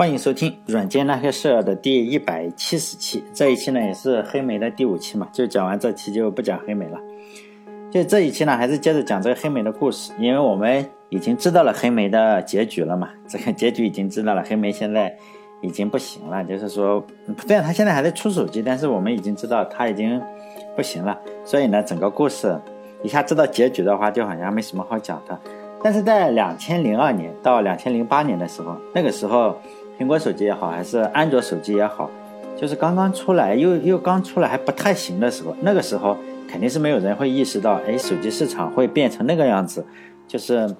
欢迎收听《软件那些事儿》的第一百七十期。这一期呢也是黑莓的第五期嘛，就讲完这期就不讲黑莓了。就这一期呢，还是接着讲这个黑莓的故事，因为我们已经知道了黑莓的结局了嘛。这个结局已经知道了，黑莓现在已经不行了。就是说，虽然他现在还在出手机，但是我们已经知道他已经不行了。所以呢，整个故事一下知道结局的话，就好像没什么好讲的。但是在两千零二年到两千零八年的时候，那个时候。苹果手机也好，还是安卓手机也好，就是刚刚出来又又刚出来还不太行的时候，那个时候肯定是没有人会意识到，哎，手机市场会变成那个样子。就是，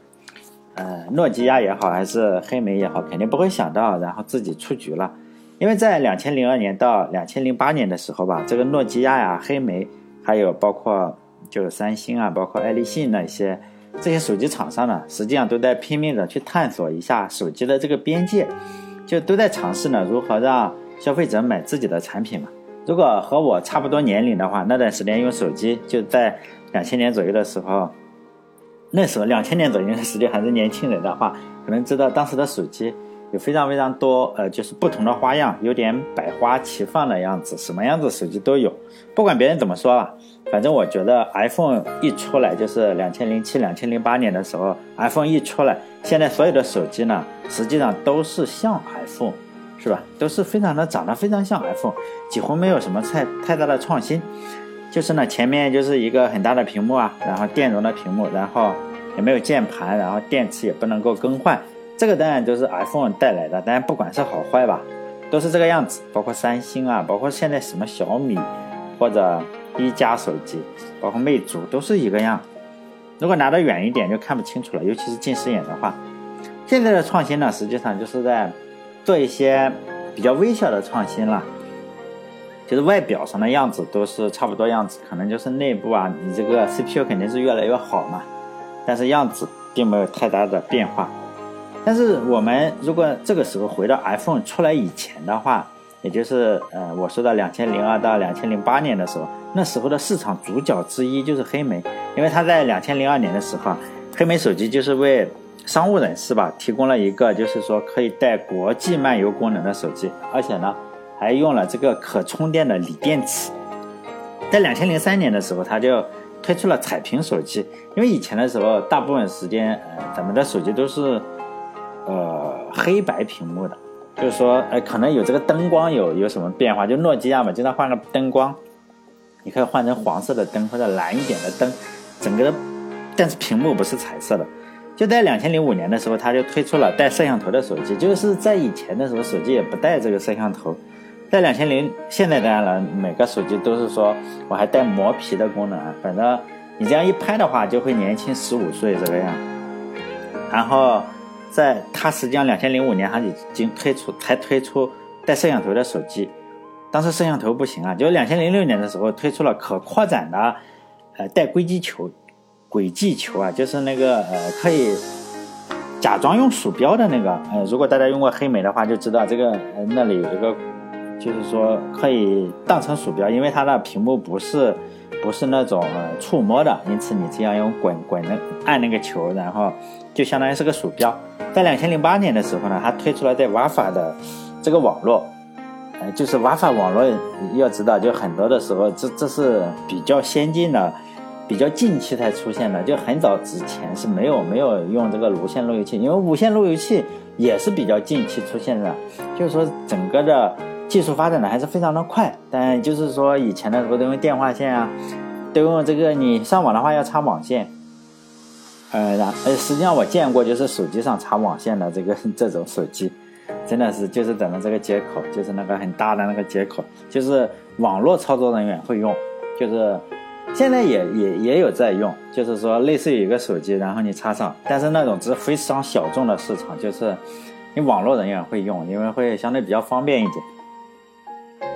呃，诺基亚也好，还是黑莓也好，肯定不会想到，然后自己出局了。因为在两千零二年到两千零八年的时候吧，这个诺基亚呀、黑莓，还有包括就是三星啊，包括爱立信那些这些手机厂商呢，实际上都在拼命的去探索一下手机的这个边界。就都在尝试呢，如何让消费者买自己的产品嘛？如果和我差不多年龄的话，那段时间用手机就在两千年左右的时候，那时候两千年左右的时间还是年轻人的话，可能知道当时的手机有非常非常多，呃，就是不同的花样，有点百花齐放的样子，什么样子手机都有。不管别人怎么说啊，反正我觉得 iPhone 一出来就是两千零七、两千零八年的时候，iPhone 一出来。现在所有的手机呢，实际上都是像 iPhone，是吧？都是非常的长得非常像 iPhone，几乎没有什么太太大的创新。就是呢，前面就是一个很大的屏幕啊，然后电容的屏幕，然后也没有键盘，然后电池也不能够更换。这个当然就是 iPhone 带来的，但不管是好坏吧，都是这个样子。包括三星啊，包括现在什么小米或者一加手机，包括魅族，都是一个样。如果拿得远一点就看不清楚了，尤其是近视眼的话。现在的创新呢，实际上就是在做一些比较微小的创新了，就是外表上的样子都是差不多样子，可能就是内部啊，你这个 CPU 肯定是越来越好嘛，但是样子并没有太大的变化。但是我们如果这个时候回到 iPhone 出来以前的话，也就是呃，我说的两千零二到两千零八年的时候，那时候的市场主角之一就是黑莓，因为它在两千零二年的时候，黑莓手机就是为商务人士吧提供了一个就是说可以带国际漫游功能的手机，而且呢还用了这个可充电的锂电池。在两千零三年的时候，它就推出了彩屏手机，因为以前的时候大部分时间呃咱们的手机都是呃黑白屏幕的。就是说，哎，可能有这个灯光有有什么变化？就诺基亚嘛，经常换个灯光，你可以换成黄色的灯或者蓝一点的灯，整个，但是屏幕不是彩色的。就在两千零五年的时候，他就推出了带摄像头的手机。就是在以前的时候，手机也不带这个摄像头。在两千零，现在当然了，每个手机都是说我还带磨皮的功能啊，反正你这样一拍的话，就会年轻十五岁这个样。然后。在它实际上两千零五年，它已经推出才推出带摄像头的手机，当时摄像头不行啊，就两千零六年的时候推出了可扩展的，呃，带硅基球，轨迹球啊，就是那个呃可以假装用鼠标的那个，呃，如果大家用过黑莓的话，就知道这个呃那里有一个，就是说可以当成鼠标，因为它的屏幕不是不是那种呃触摸的，因此你只要用滚滚的按那个球，然后就相当于是个鼠标。在两千零八年的时候呢，它推出了在 WiFi 的这个网络，呃，就是 WiFi 网络，要知道，就很多的时候，这这是比较先进的，比较近期才出现的，就很早之前是没有没有用这个无线路由器，因为无线路由器也是比较近期出现的，就是说整个的技术发展的还是非常的快，但就是说以前的时候都用电话线啊，都用这个你上网的话要插网线。呃，然呃，实际上我见过，就是手机上插网线的这个 这种手机，真的是就是等着这个接口，就是那个很大的那个接口，就是网络操作人员会用，就是现在也也也有在用，就是说类似于一个手机，然后你插上，但是那种只是非常小众的市场，就是你网络人员会用，因为会相对比较方便一点，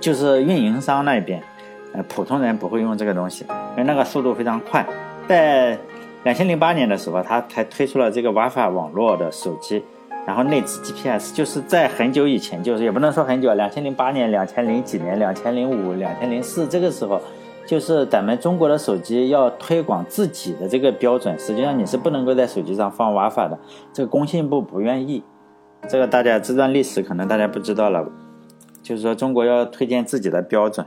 就是运营商那边，呃，普通人不会用这个东西，因为那个速度非常快，在。两千零八年的时候，他才推出了这个 WiFi 网络的手机，然后内置 GPS，就是在很久以前，就是也不能说很久，两千零八年、两千零几年、两千零五、两千零四这个时候，就是咱们中国的手机要推广自己的这个标准，实际上你是不能够在手机上放 WiFi 的，这个工信部不愿意，这个大家这段历史可能大家不知道了，就是说中国要推荐自己的标准，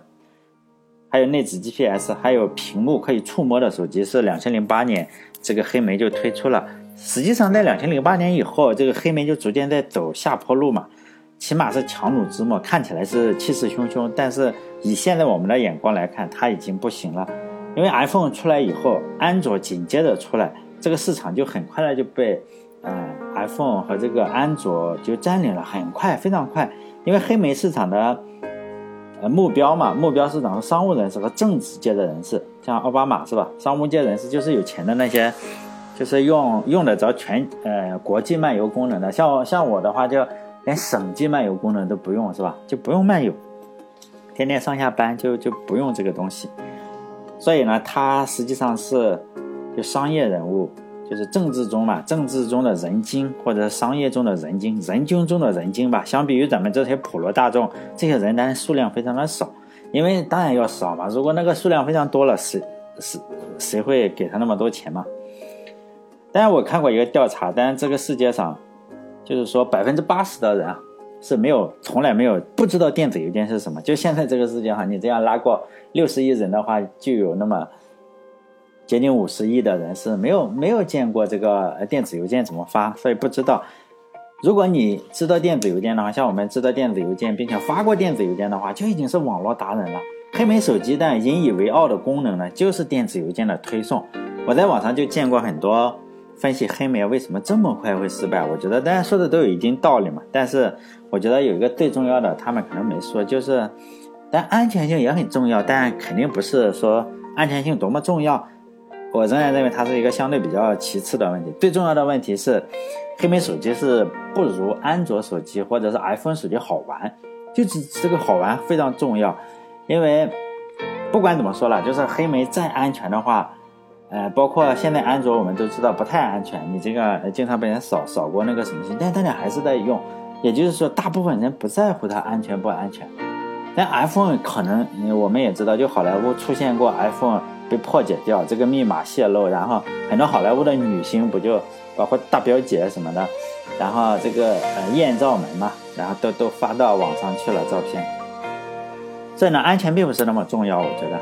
还有内置 GPS，还有屏幕可以触摸的手机，是两千零八年这个黑莓就推出了。实际上在两千零八年以后，这个黑莓就逐渐在走下坡路嘛，起码是强弩之末，看起来是气势汹汹，但是以现在我们的眼光来看，它已经不行了。因为 iPhone 出来以后，安卓紧接着出来，这个市场就很快的就被，呃，iPhone 和这个安卓就占领了，很快，非常快。因为黑莓市场的，呃，目标嘛，目标市场是商务人士和政治界的人士，像奥巴马是吧？商务界人士就是有钱的那些，就是用用得着全呃国际漫游功能的。像像我的话，就连省际漫游功能都不用是吧？就不用漫游，天天上下班就就不用这个东西。所以呢，他实际上是就商业人物，就是政治中嘛，政治中的人精，或者商业中的人精，人精中的人精吧。相比于咱们这些普罗大众，这些人当然数量非常的少，因为当然要少嘛。如果那个数量非常多了，谁谁谁会给他那么多钱嘛？当然我看过一个调查，但是这个世界上，就是说百分之八十的人啊。是没有，从来没有不知道电子邮件是什么。就现在这个世界上，你这样拉过六十亿人的话，就有那么接近五十亿的人是没有没有见过这个电子邮件怎么发，所以不知道。如果你知道电子邮件的话，像我们知道电子邮件，并且发过电子邮件的话，就已经是网络达人了。黑莓手机但引以为傲的功能呢，就是电子邮件的推送。我在网上就见过很多。分析黑莓为什么这么快会失败？我觉得大家说的都有一定道理嘛。但是我觉得有一个最重要的，他们可能没说，就是，但安全性也很重要，但肯定不是说安全性多么重要。我仍然认为它是一个相对比较其次的问题。最重要的问题是，黑莓手机是不如安卓手机或者是 iPhone 手机好玩，就是这个好玩非常重要。因为不管怎么说了，就是黑莓再安全的话。呃，包括现在安卓，我们都知道不太安全，你这个经常被人扫扫过那个什么信，但大家还是在用，也就是说，大部分人不在乎它安全不安全。但 iPhone 可能我们也知道，就好莱坞出现过 iPhone 被破解掉，这个密码泄露，然后很多好莱坞的女星不就包括大表姐什么的，然后这个呃艳照门嘛，然后都都发到网上去了照片。所以呢，安全并不是那么重要，我觉得。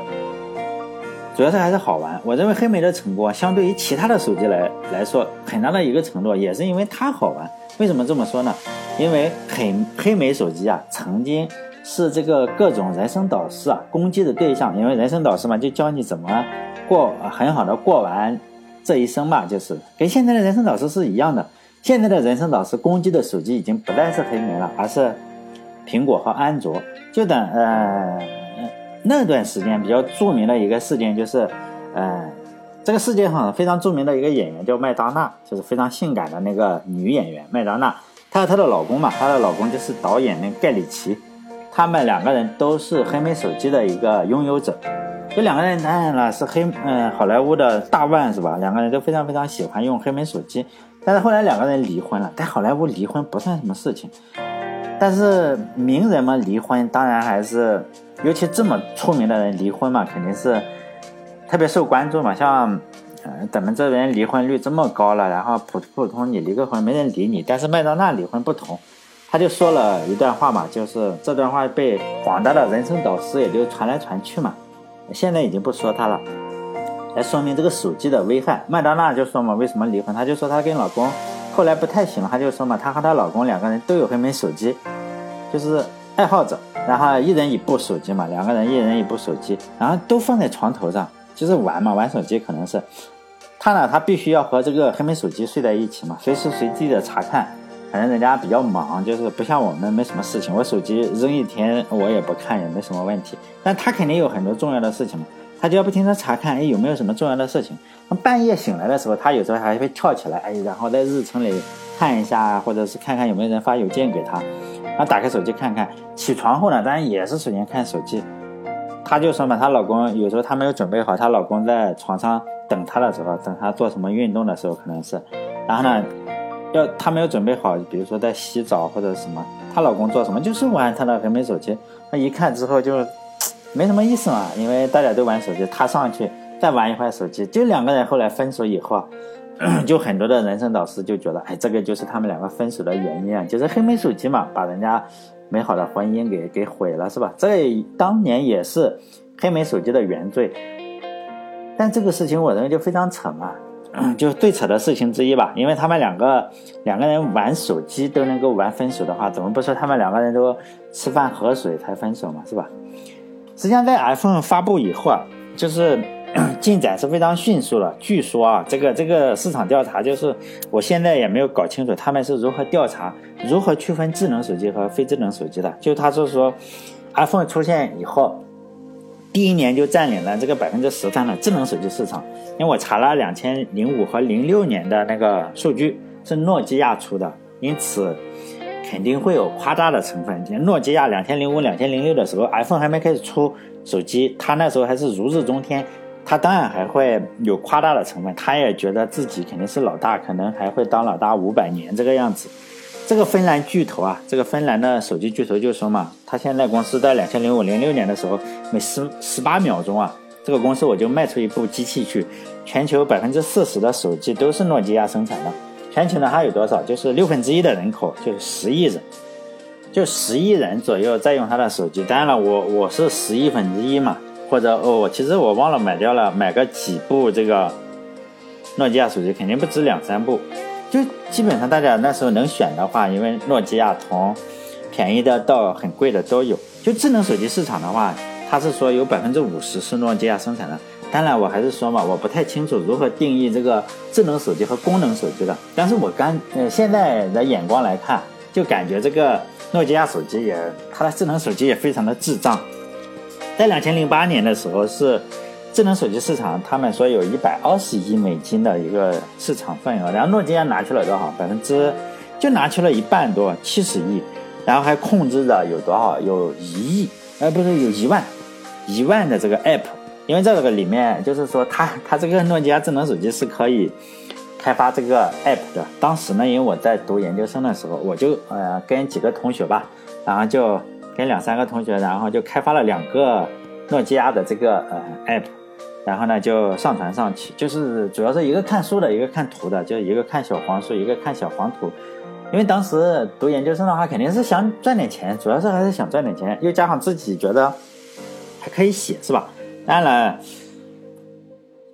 主要是还是好玩。我认为黑莓的成功，相对于其他的手机来来说，很大的一个程度也是因为它好玩。为什么这么说呢？因为黑黑莓手机啊，曾经是这个各种人生导师啊攻击的对象。因为人生导师嘛，就教你怎么过很好的过完这一生嘛，就是跟现在的人生导师是一样的。现在的人生导师攻击的手机已经不再是黑莓了，而是苹果和安卓。就等呃。那段时间比较著名的一个事件就是，呃，这个世界上非常著名的一个演员叫麦当娜，就是非常性感的那个女演员麦当娜。她和她的老公嘛，她的老公就是导演那盖里奇，他们两个人都是黑莓手机的一个拥有者。这两个人当然了是黑，嗯，好莱坞的大腕是吧？两个人都非常非常喜欢用黑莓手机，但是后来两个人离婚了。在好莱坞离婚不算什么事情，但是名人们离婚当然还是。尤其这么出名的人离婚嘛，肯定是特别受关注嘛。像，呃，咱们这边离婚率这么高了，然后普普通你离个婚没人理你。但是麦当娜离婚不同，他就说了一段话嘛，就是这段话被广大的人生导师也就传来传去嘛。现在已经不说他了，来说明这个手机的危害。麦当娜就说嘛，为什么离婚？她就说她跟老公后来不太行了，她就说嘛，她和她老公两个人都有黑莓手机，就是爱好者。然后一人一部手机嘛，两个人一人一部手机，然后都放在床头上，就是玩嘛，玩手机可能是。他呢，他必须要和这个黑莓手机睡在一起嘛，随时随地的查看。反正人家比较忙，就是不像我们没什么事情，我手机扔一天我也不看，也没什么问题。但他肯定有很多重要的事情嘛，他就要不停的查看，哎，有没有什么重要的事情。半夜醒来的时候，他有时候还会跳起来，哎，然后在日程里看一下，或者是看看有没有人发邮件给他。她打开手机看看，起床后呢，当然也是首先看手机。她就说嘛，她老公有时候她没有准备好，她老公在床上等她的时候，等她做什么运动的时候，可能是，然后呢，要她没有准备好，比如说在洗澡或者什么，她老公做什么就是玩她的黑莓手机。那一看之后就没什么意思嘛，因为大家都玩手机，她上去再玩一会儿手机，就两个人后来分手以后啊，就很多的人生导师就觉得，哎，这个就是他们两个分手的原因啊，就是黑莓手机嘛，把人家美好的婚姻给给毁了，是吧？这当年也是黑莓手机的原罪。但这个事情我认为就非常扯嘛，就最扯的事情之一吧，因为他们两个两个人玩手机都能够玩分手的话，怎么不说他们两个人都吃饭喝水才分手嘛，是吧？实际上在 iPhone 发布以后啊，就是。进展是非常迅速的。据说啊，这个这个市场调查，就是我现在也没有搞清楚他们是如何调查、如何区分智能手机和非智能手机的。就他是说，iPhone 出现以后，第一年就占领了这个百分之十三的智能手机市场。因为我查了两千零五和零六年的那个数据，是诺基亚出的，因此肯定会有夸大的成分。诺基亚两千零五、两千零六的时候，iPhone 还没开始出手机，他那时候还是如日中天。他当然还会有夸大的成分，他也觉得自己肯定是老大，可能还会当老大五百年这个样子。这个芬兰巨头啊，这个芬兰的手机巨头就说嘛，他现在公司在两千零五零六年的时候，每十十八秒钟啊，这个公司我就卖出一部机器去。全球百分之四十的手机都是诺基亚生产的。全球呢还有多少？就是六分之一的人口，就是十亿人，就十亿人左右在用他的手机。当然了，我我是十亿分之一嘛。或者哦，其实我忘了买掉了，买个几部这个诺基亚手机，肯定不止两三部。就基本上大家那时候能选的话，因为诺基亚从便宜的到很贵的都有。就智能手机市场的话，它是说有百分之五十是诺基亚生产的。当然，我还是说嘛，我不太清楚如何定义这个智能手机和功能手机的。但是我刚呃现在的眼光来看，就感觉这个诺基亚手机也，它的智能手机也非常的智障。在两千零八年的时候，是智能手机市场，他们说有一百二十亿美金的一个市场份额，然后诺基亚拿去了多少？百分之就拿去了一半多，七十亿，然后还控制着有多少？有一亿，呃，不是有一万，一万的这个 app，因为在这个里面，就是说，它它这个诺基亚智能手机是可以开发这个 app 的。当时呢，因为我在读研究生的时候，我就呃跟几个同学吧，然后就。跟两三个同学，然后就开发了两个诺基亚的这个呃 app，然后呢就上传上去，就是主要是一个看书的，一个看图的，就一个看小黄书，一个看小黄图。因为当时读研究生的话，肯定是想赚点钱，主要是还是想赚点钱，又加上自己觉得还可以写，是吧？当然了，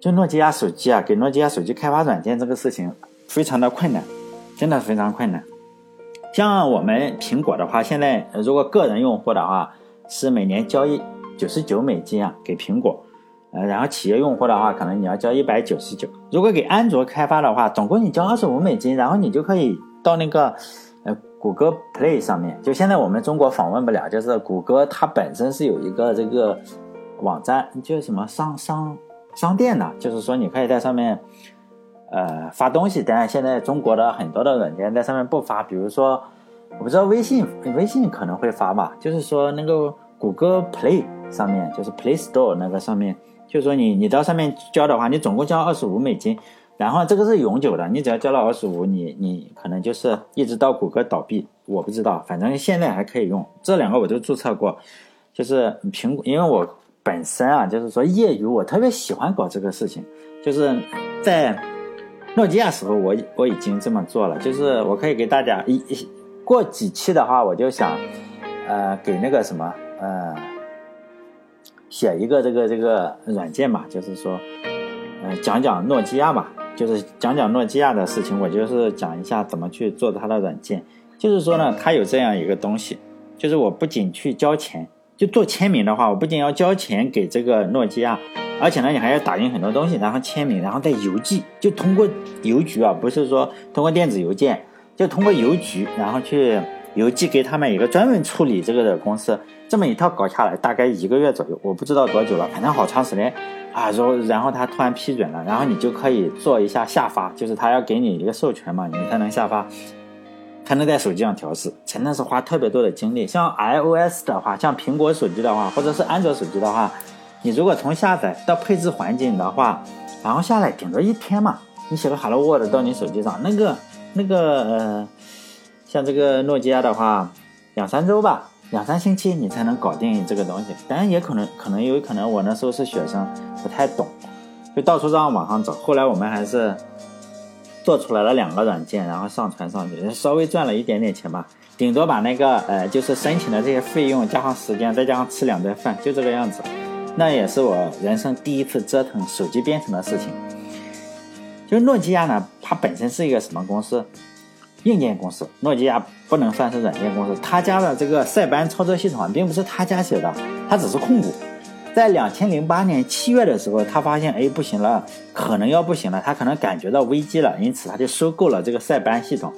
就诺基亚手机啊，给诺基亚手机开发软件这个事情非常的困难，真的非常困难。像我们苹果的话，现在如果个人用户的话，是每年交易九十九美金啊给苹果，呃，然后企业用户的话，可能你要交一百九十九。如果给安卓开发的话，总共你交二十五美金，然后你就可以到那个呃谷歌 Play 上面。就现在我们中国访问不了，就是谷歌它本身是有一个这个网站，叫什么商商商店的，就是说你可以在上面。呃，发东西，当然现在中国的很多的软件在上面不发，比如说，我不知道微信，微信可能会发吧，就是说那个谷歌 Play 上面，就是 Play Store 那个上面，就是说你你到上面交的话，你总共交二十五美金，然后这个是永久的，你只要交了二十五，你你可能就是一直到谷歌倒闭，我不知道，反正现在还可以用，这两个我都注册过，就是苹果，因为我本身啊，就是说业余我特别喜欢搞这个事情，就是在。诺基亚时候，我我已经这么做了，就是我可以给大家一过几期的话，我就想，呃，给那个什么，呃，写一个这个这个软件嘛，就是说，呃，讲讲诺基亚嘛，就是讲讲诺基亚的事情，我就是讲一下怎么去做它的软件。就是说呢，它有这样一个东西，就是我不仅去交钱，就做签名的话，我不仅要交钱给这个诺基亚。而且呢，你还要打印很多东西，然后签名，然后再邮寄，就通过邮局啊，不是说通过电子邮件，就通过邮局，然后去邮寄给他们一个专门处理这个的公司。这么一套搞下来，大概一个月左右，我不知道多久了，反正好长时间啊。然后，然后他突然批准了，然后你就可以做一下下发，就是他要给你一个授权嘛，你才能下发，才能在手机上调试，真的是花特别多的精力。像 iOS 的话，像苹果手机的话，或者是安卓手机的话。你如果从下载到配置环境的话，然后下来顶多一天嘛。你写个 Hello World 到你手机上，那个那个呃，像这个诺基亚的话，两三周吧，两三星期你才能搞定这个东西。当然也可能可能有可能我那时候是学生，不太懂，就到处在网上找。后来我们还是做出来了两个软件，然后上传上去，稍微赚了一点点钱吧，顶多把那个呃，就是申请的这些费用加上时间，再加上吃两顿饭，就这个样子。那也是我人生第一次折腾手机编程的事情。就诺基亚呢，它本身是一个什么公司？硬件公司。诺基亚不能算是软件公司。他家的这个塞班操作系统并不是他家写的，他只是控股。在两千零八年七月的时候，他发现哎不行了，可能要不行了，他可能感觉到危机了，因此他就收购了这个塞班系统。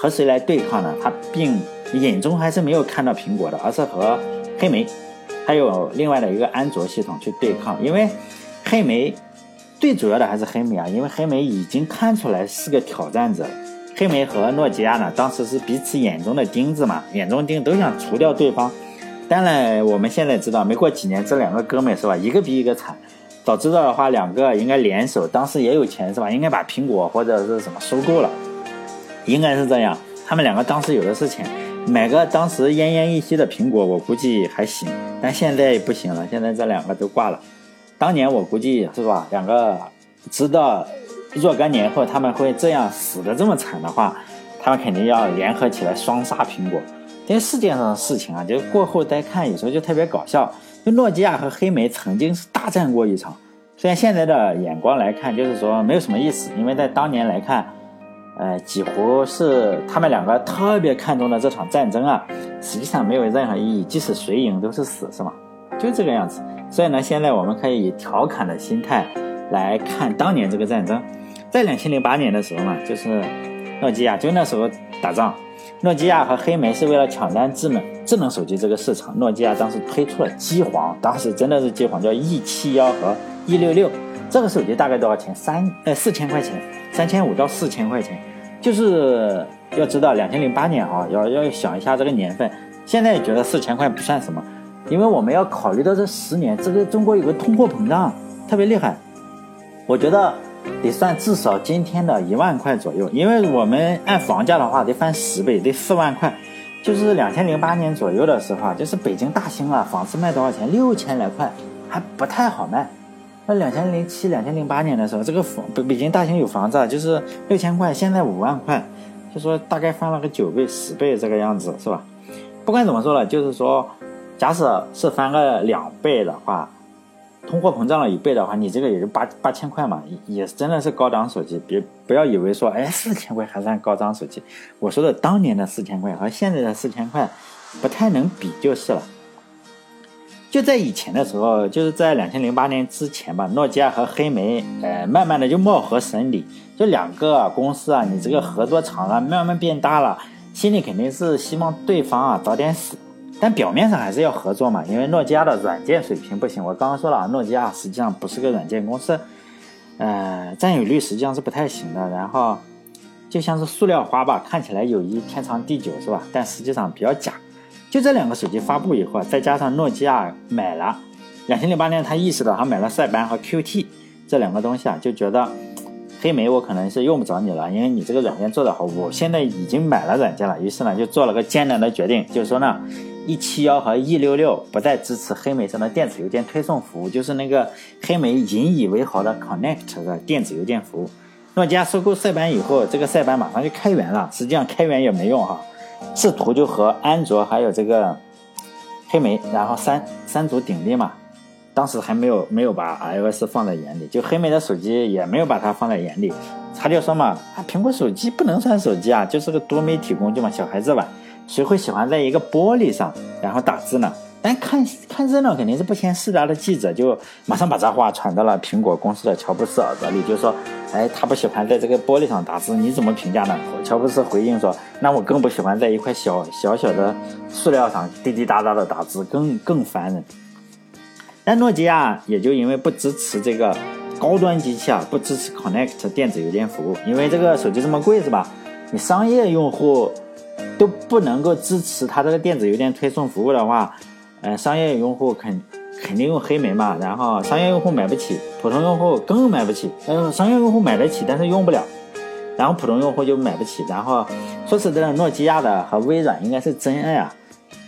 和谁来对抗呢？他并眼中还是没有看到苹果的，而是和黑莓，还有另外的一个安卓系统去对抗。因为黑莓最主要的还是黑莓啊，因为黑莓已经看出来是个挑战者。黑莓和诺基亚呢，当时是彼此眼中的钉子嘛，眼中钉都想除掉对方。当然，我们现在知道，没过几年，这两个哥们是吧，一个比一个惨。早知道的话，两个应该联手，当时也有钱是吧？应该把苹果或者是什么收购了，应该是这样。他们两个当时有的是钱，买个当时奄奄一息的苹果，我估计还行。但现在不行了，现在这两个都挂了。当年我估计是吧，两个知道。若干年后他们会这样死的这么惨的话，他们肯定要联合起来双杀苹果。这世界上的事情啊，就过后再看，有时候就特别搞笑。就诺基亚和黑莓曾经是大战过一场，虽然现在的眼光来看，就是说没有什么意思，因为在当年来看，呃，几乎是他们两个特别看重的这场战争啊，实际上没有任何意义，即使谁赢都是死，是吗？就这个样子。所以呢，现在我们可以以调侃的心态来看当年这个战争。在两千零八年的时候嘛，就是诺基亚就那时候打仗，诺基亚和黑莓是为了抢占智能智能手机这个市场，诺基亚当时推出了机皇，当时真的是机皇，叫 E 七幺和 E 六六，这个手机大概多少钱？三呃四千块钱，三千五到四千块钱，就是要知道两千零八年啊，要要想一下这个年份，现在觉得四千块不算什么，因为我们要考虑到这十年，这个中国有个通货膨胀特别厉害，我觉得。得算至少今天的一万块左右，因为我们按房价的话得翻十倍，得四万块。就是两千零八年左右的时候啊，就是北京大兴啊，房子卖多少钱？六千来块，还不太好卖。那两千零七、两千零八年的时候，这个房北北京大兴有房子啊就是六千块，现在五万块，就说大概翻了个九倍、十倍这个样子，是吧？不管怎么说了，就是说，假使是翻个两倍的话。通货膨胀了一倍的话，你这个也就八八千块嘛，也真的是高档手机。别不要以为说，哎，四千块还算高档手机。我说的当年的四千块和现在的四千块，不太能比就是了。就在以前的时候，就是在两千零八年之前吧，诺基亚和黑莓，呃，慢慢的就貌合神离。就两个公司啊，你这个合作厂啊，慢慢变大了，心里肯定是希望对方啊早点死。但表面上还是要合作嘛，因为诺基亚的软件水平不行。我刚刚说了啊，诺基亚实际上不是个软件公司，呃，占有率实际上是不太行的。然后就像是塑料花吧，看起来友谊天长地久是吧？但实际上比较假。就这两个手机发布以后，再加上诺基亚买了，两千零八年他意识到他买了塞班和 QT 这两个东西啊，就觉得黑莓我可能是用不着你了，因为你这个软件做得好，我现在已经买了软件了。于是呢，就做了个艰难的决定，就是说呢。一七幺和 E 六六不再支持黑莓上的电子邮件推送服务，就是那个黑莓引以为豪的 Connect 的电子邮件服务。诺基亚收购塞班以后，这个塞班马上就开源了。实际上开源也没用哈，试图就和安卓还有这个黑莓，然后三三足鼎立嘛。当时还没有没有把 iOS 放在眼里，就黑莓的手机也没有把它放在眼里。他就说嘛，啊，苹果手机不能算手机啊，就是个多媒体工具嘛，小孩子玩。谁会喜欢在一个玻璃上然后打字呢？但看看热闹肯定是不嫌事大的记者就马上把这话传到了苹果公司的乔布斯耳朵里，就说：“哎，他不喜欢在这个玻璃上打字，你怎么评价呢？”乔布斯回应说：“那我更不喜欢在一块小小小的塑料上滴滴答答的打字，更更烦人。”但诺基亚也就因为不支持这个高端机器啊，不支持 Connect 电子邮件服务，因为这个手机这么贵是吧？你商业用户。都不能够支持它这个电子邮件推送服务的话，呃，商业用户肯肯定用黑莓嘛，然后商业用户买不起，普通用户更买不起。嗯，商业用户买得起，但是用不了，然后普通用户就买不起。然后说实在的，诺基亚的和微软应该是真爱啊。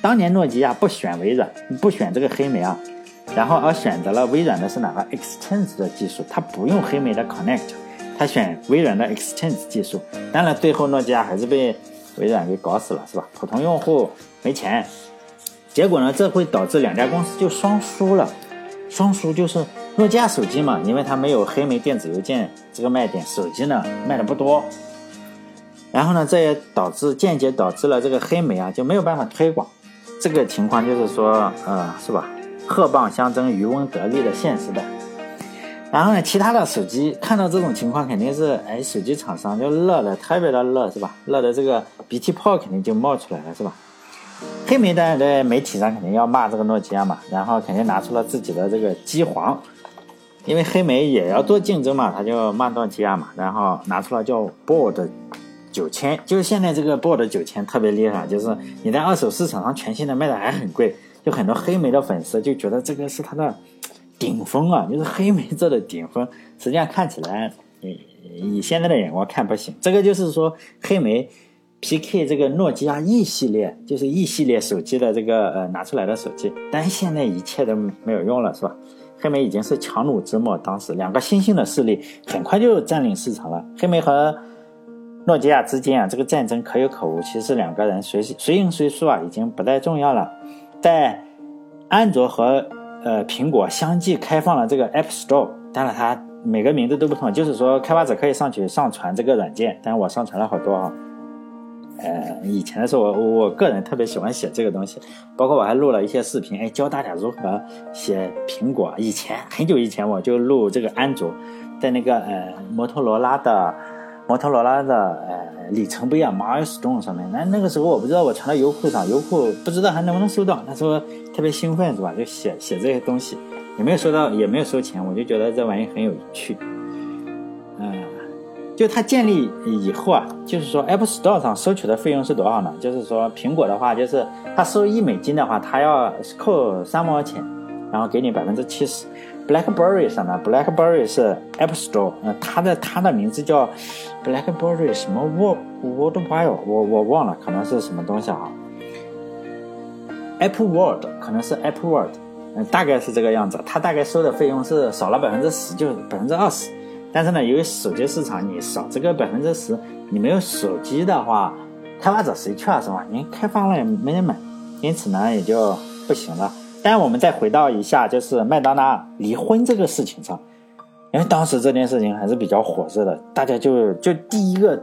当年诺基亚不选微软，不选这个黑莓啊，然后而选择了微软的是哪个 Exchange 的技术，它不用黑莓的 Connect。他选微软的 Exchange 技术。当然，最后诺基亚还是被微软给搞死了，是吧？普通用户没钱，结果呢，这会导致两家公司就双输了。双输就是诺基亚手机嘛，因为它没有黑莓电子邮件这个卖点，手机呢卖的不多。然后呢，这也导致间接导致了这个黑莓啊就没有办法推广。这个情况就是说，呃，是吧？鹤蚌相争，渔翁得利的现实的。然后呢，其他的手机看到这种情况，肯定是，哎，手机厂商就乐的特别的乐，是吧？乐的这个鼻涕泡肯定就冒出来了，是吧？黑莓的在媒体上肯定要骂这个诺基亚嘛，然后肯定拿出了自己的这个机皇，因为黑莓也要做竞争嘛，他就骂诺基亚嘛，然后拿出了叫 Board 九千，就是现在这个 Board 九千特别厉害，就是你在二手市场上全新的卖的还很贵，就很多黑莓的粉丝就觉得这个是它的。顶峰啊，就是黑莓做的顶峰。实际上看起来，以以现在的眼光看不行。这个就是说，黑莓 PK 这个诺基亚 E 系列，就是 E 系列手机的这个呃拿出来的手机。但现在一切都没有用了，是吧？黑莓已经是强弩之末，当时两个新兴的势力很快就占领市场了。黑莓和诺基亚之间啊，这个战争可有可无。其实两个人谁谁赢谁输啊，已经不再重要了。在安卓和呃，苹果相继开放了这个 App Store，当然它每个名字都不同，就是说开发者可以上去上传这个软件。但我上传了好多啊。呃，以前的时候我我个人特别喜欢写这个东西，包括我还录了一些视频，哎，教大家如何写苹果。以前很久以前我就录这个安卓，在那个呃摩托罗拉的摩托罗拉的呃里程碑啊，Milestone 上面。那那个时候我不知道我传到优酷上，优酷不知道还能不能收到。那时候。特别兴奋是吧？就写写这些东西，也没有收到，也没有收钱，我就觉得这玩意很有趣。就它建立以后啊，就是说 App Store 上收取的费用是多少呢？就是说苹果的话，就是它收一美金的话，它要扣三毛钱，然后给你百分之七十。BlackBerry 上呢，BlackBerry 是 App Store，嗯，它的它的名字叫 BlackBerry 什么 World Worldwide，我我忘了，可能是什么东西啊。Apple World 可能是 Apple World，嗯，大概是这个样子。它大概收的费用是少了百分之十，就百分之二十。但是呢，由于手机市场你少这个百分之十，你没有手机的话，开发者谁去啊？是吧？你开发了也没人买，因此呢也就不行了。但我们再回到一下，就是麦当娜离婚这个事情上，因为当时这件事情还是比较火热的，大家就就第一个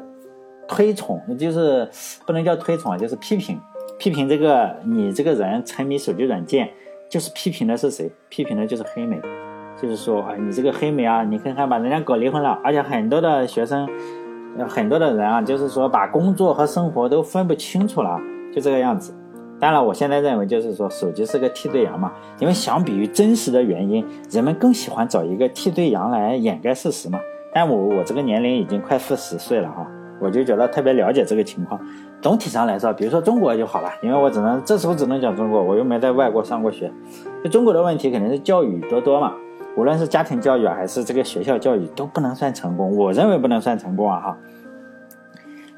推崇，就是不能叫推崇，就是批评。批评这个你这个人沉迷手机软件，就是批评的是谁？批评的就是黑莓，就是说啊，你这个黑莓啊，你看看把人家搞离婚了，而且很多的学生，很多的人啊，就是说把工作和生活都分不清楚了，就这个样子。当然，我现在认为就是说手机是个替罪羊嘛，因为相比于真实的原因，人们更喜欢找一个替罪羊来掩盖事实嘛。但我我这个年龄已经快四十岁了哈。我就觉得特别了解这个情况。总体上来说，比如说中国就好了，因为我只能这时候只能讲中国，我又没在外国上过学。就中国的问题肯定是教育多多嘛，无论是家庭教育还是这个学校教育都不能算成功。我认为不能算成功啊哈。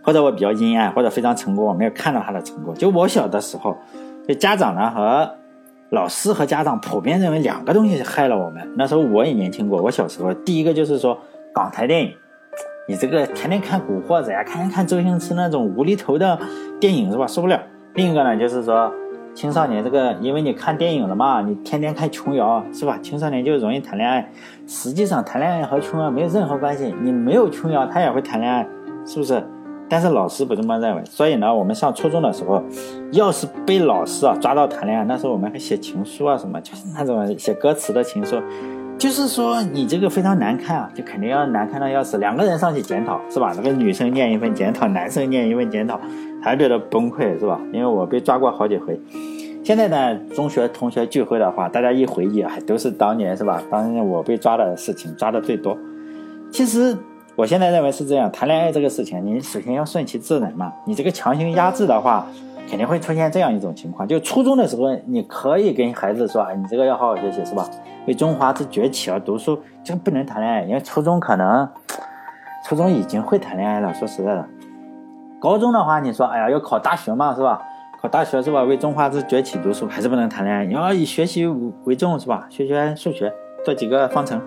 或者我比较阴暗，或者非常成功，我没有看到他的成功。就我小的时候，就家长呢和老师和家长普遍认为两个东西害了我们。那时候我也年轻过，我小时候第一个就是说港台电影。你这个天天看古惑仔呀，天天看周星驰那种无厘头的电影是吧？受不了。另一个呢，就是说青少年这个，因为你看电影了嘛，你天天看琼瑶是吧？青少年就容易谈恋爱。实际上谈恋爱和琼瑶没有任何关系，你没有琼瑶，他也会谈恋爱，是不是？但是老师不这么认为。所以呢，我们上初中的时候，要是被老师啊抓到谈恋爱，那时候我们还写情书啊什么，就是那种写歌词的情书。就是说你这个非常难看啊，就肯定要难看到要死。两个人上去检讨是吧？那个女生念一份检讨，男生念一份检讨，还觉得崩溃是吧？因为我被抓过好几回。现在呢，中学同学聚会的话，大家一回忆，还都是当年是吧？当年我被抓的事情，抓的最多。其实我现在认为是这样，谈恋爱这个事情，你首先要顺其自然嘛。你这个强行压制的话。肯定会出现这样一种情况，就初中的时候，你可以跟孩子说，你这个要好好学习，是吧？为中华之崛起而读书，这个不能谈恋爱，因为初中可能，初中已经会谈恋爱了。说实在的，高中的话，你说，哎呀，要考大学嘛，是吧？考大学是吧？为中华之崛起读书，还是不能谈恋爱，你要以学习为重，是吧？学学数学，做几个方程。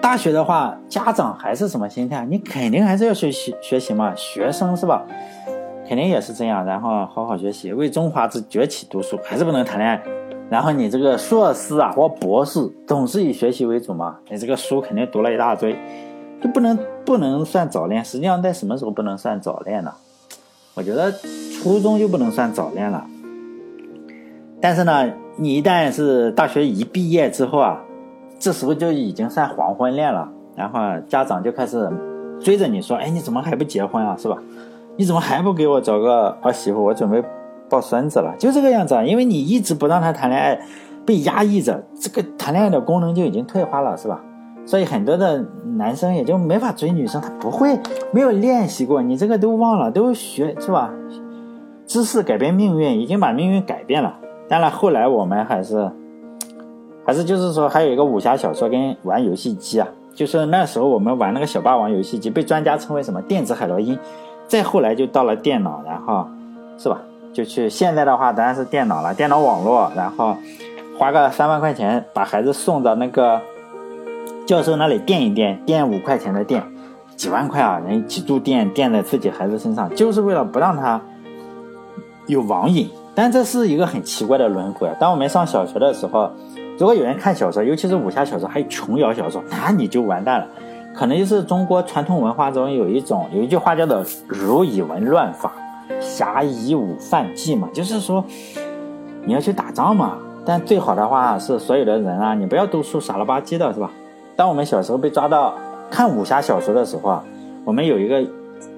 大学的话，家长还是什么心态？你肯定还是要学习学习嘛，学生是吧？肯定也是这样，然后好好学习，为中华之崛起读书，还是不能谈恋爱。然后你这个硕士啊或博士，总是以学习为主嘛，你这个书肯定读了一大堆，就不能不能算早恋。实际上在什么时候不能算早恋呢？我觉得初中就不能算早恋了。但是呢，你一旦是大学一毕业之后啊，这时候就已经算黄昏恋了。然后家长就开始追着你说：“哎，你怎么还不结婚啊？是吧？你怎么还不给我找个儿媳妇？我准备抱孙子了。”就这个样子啊，因为你一直不让他谈恋爱，被压抑着，这个谈恋爱的功能就已经退化了，是吧？所以很多的男生也就没法追女生，他不会没有练习过，你这个都忘了，都学是吧？知识改变命运，已经把命运改变了。当然，后来我们还是，还是就是说，还有一个武侠小说跟玩游戏机啊，就是那时候我们玩那个小霸王游戏机，被专家称为什么电子海洛因。再后来就到了电脑，然后是吧？就去现在的话当然是电脑了，电脑网络，然后花个三万块钱把孩子送到那个教授那里垫一垫，垫五块钱的电，几万块啊，人几度电垫在自己孩子身上，就是为了不让他有网瘾。但这是一个很奇怪的轮回。当我们上小学的时候，如果有人看小说，尤其是武侠小说，还有琼瑶小说，那你就完蛋了。可能就是中国传统文化中有一种有一句话叫做“儒以文乱法，侠以武犯纪”嘛，就是说你要去打仗嘛。但最好的话是所有的人啊，你不要读书傻了吧唧的，是吧？当我们小时候被抓到看武侠小说的时候啊，我们有一个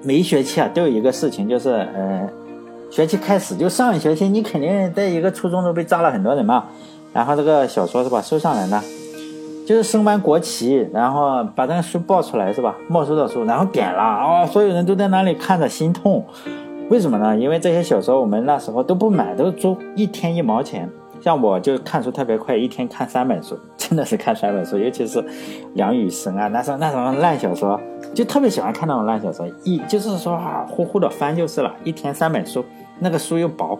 每一学期啊都有一个事情，就是呃。学期开始就上一学期，你肯定在一个初中都被抓了很多人嘛。然后这个小说是吧，收上来的，就是升完国旗，然后把那个书抱出来是吧，没收的书，然后点了哦，所有人都在那里看着心痛。为什么呢？因为这些小说我们那时候都不买，都租，一天一毛钱。像我就看书特别快，一天看三本书，真的是看三本书，尤其是梁羽生啊，那时候那种烂小说，就特别喜欢看那种烂小说，一就是说啊，呼呼的翻就是了，一天三本书。那个书又薄，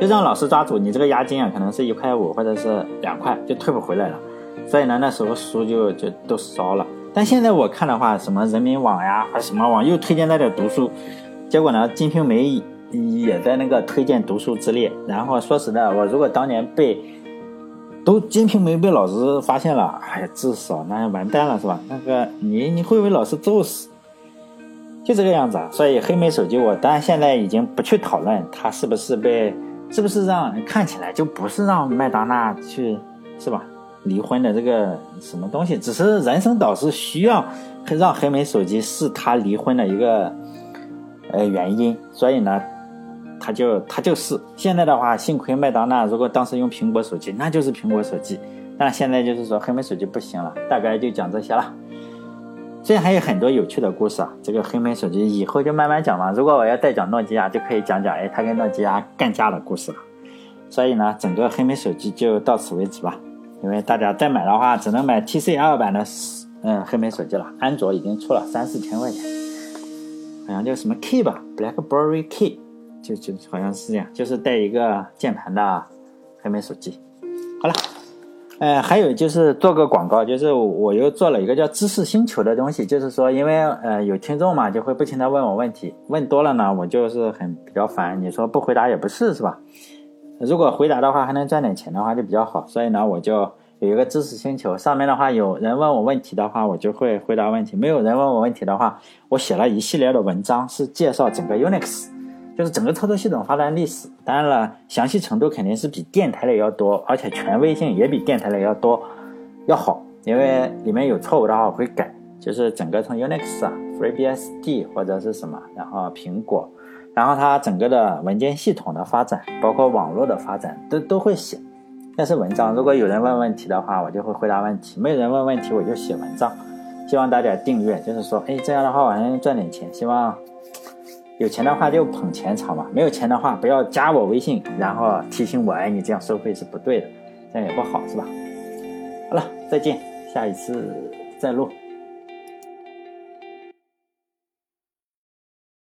就让老师抓住你这个押金啊，可能是一块五或者是两块，就退不回来了。所以呢，那时候书就就都烧了。但现在我看的话，什么人民网呀，还什么网又推荐大家读书，结果呢，《金瓶梅》也在那个推荐读书之列。然后说实在，我如果当年被都《金瓶梅》被老师发现了，哎呀，至少那完蛋了是吧？那个你你会被老师揍死。就这个样子啊，所以黑莓手机我当然现在已经不去讨论它是不是被，是不是让看起来就不是让麦当娜去是吧离婚的这个什么东西，只是人生导师需要让黑莓手机是他离婚的一个呃原因，所以呢，他就他就是现在的话，幸亏麦当娜如果当时用苹果手机，那就是苹果手机，但现在就是说黑莓手机不行了，大概就讲这些了。这还有很多有趣的故事啊！这个黑莓手机以后就慢慢讲嘛。如果我要再讲诺基亚，就可以讲讲哎，他跟诺基亚干架的故事了。所以呢，整个黑莓手机就到此为止吧。因为大家再买的话，只能买 TCL 版的嗯黑莓手机了。安卓已经出了三四千块钱，好像叫什么 Key 吧，BlackBerry Key，就就好像是这样，就是带一个键盘的黑莓手机。好了。呃，还有就是做个广告，就是我又做了一个叫知识星球的东西，就是说，因为呃有听众嘛，就会不停的问我问题，问多了呢，我就是很比较烦。你说不回答也不是，是吧？如果回答的话还能赚点钱的话就比较好，所以呢，我就有一个知识星球，上面的话有人问我问题的话，我就会回答问题；没有人问我问题的话，我写了一系列的文章，是介绍整个 Unix。就是整个操作系统发展历史，当然了，详细程度肯定是比电台类要多，而且权威性也比电台类要多，要好。因为里面有错误的话我会改。就是整个从 Unix 啊、FreeBSD 或者是什么，然后苹果，然后它整个的文件系统的发展，包括网络的发展，都都会写。那是文章，如果有人问问题的话，我就会回答问题；没有人问问题，我就写文章。希望大家订阅，就是说，哎，这样的话我还能赚点钱。希望。有钱的话就捧钱场嘛，没有钱的话不要加我微信，然后提醒我爱你，这样收费是不对的，这样也不好，是吧？好了，再见，下一次再录。